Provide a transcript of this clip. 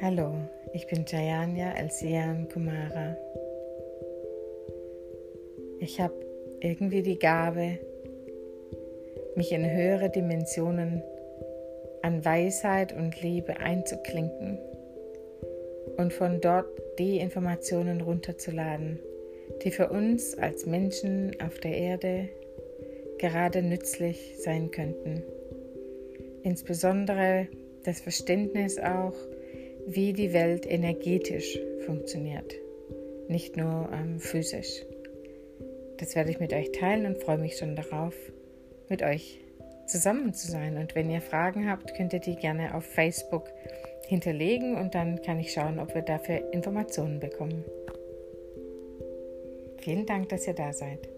Hallo, ich bin Jayanya Elsian Kumara. Ich habe irgendwie die Gabe, mich in höhere Dimensionen an Weisheit und Liebe einzuklinken und von dort die Informationen runterzuladen, die für uns als Menschen auf der Erde gerade nützlich sein könnten. Insbesondere das Verständnis auch, wie die Welt energetisch funktioniert, nicht nur ähm, physisch. Das werde ich mit euch teilen und freue mich schon darauf, mit euch zusammen zu sein. Und wenn ihr Fragen habt, könnt ihr die gerne auf Facebook hinterlegen und dann kann ich schauen, ob wir dafür Informationen bekommen. Vielen Dank, dass ihr da seid.